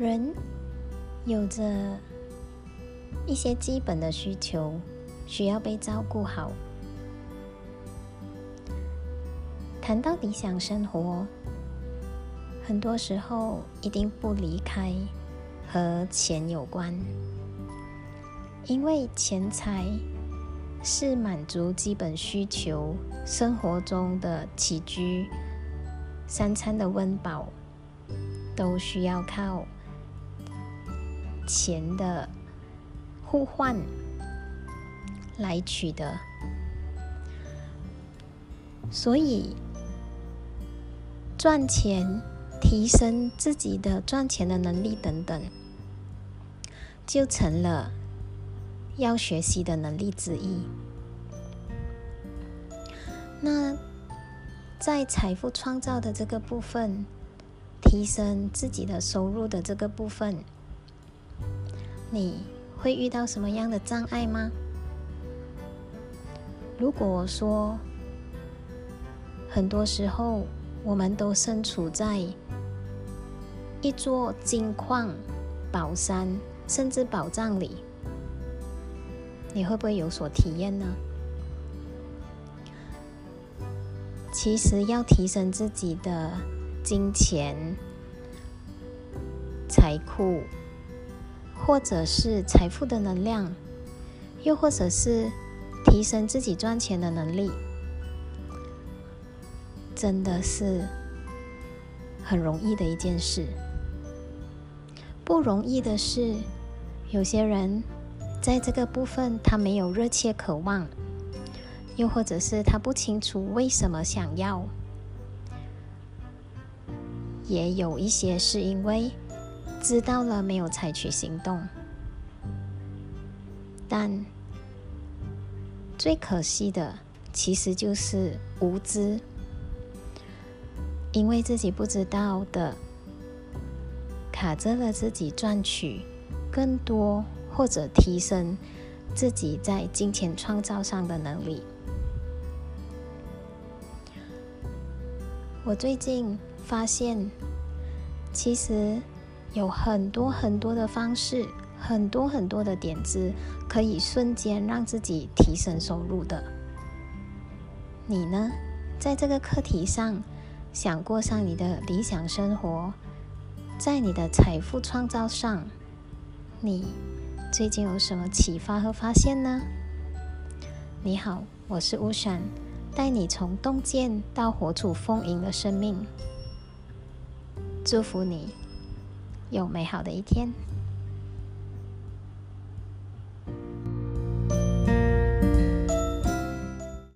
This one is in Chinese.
人有着一些基本的需求，需要被照顾好。谈到理想生活，很多时候一定不离开和钱有关，因为钱财是满足基本需求、生活中的起居、三餐的温饱，都需要靠。钱的互换来取得，所以赚钱、提升自己的赚钱的能力等等，就成了要学习的能力之一。那在财富创造的这个部分，提升自己的收入的这个部分。你会遇到什么样的障碍吗？如果说很多时候我们都身处在一座金矿、宝山甚至宝藏里，你会不会有所体验呢？其实要提升自己的金钱财库。或者是财富的能量，又或者是提升自己赚钱的能力，真的是很容易的一件事。不容易的是，有些人在这个部分他没有热切渴望，又或者是他不清楚为什么想要，也有一些是因为。知道了，没有采取行动，但最可惜的其实就是无知，因为自己不知道的，卡着了自己赚取更多或者提升自己在金钱创造上的能力。我最近发现，其实。有很多很多的方式，很多很多的点子，可以瞬间让自己提升收入的。你呢？在这个课题上，想过上你的理想生活，在你的财富创造上，你最近有什么启发和发现呢？你好，我是乌闪，带你从洞见到活出丰盈的生命。祝福你。有美好的一天。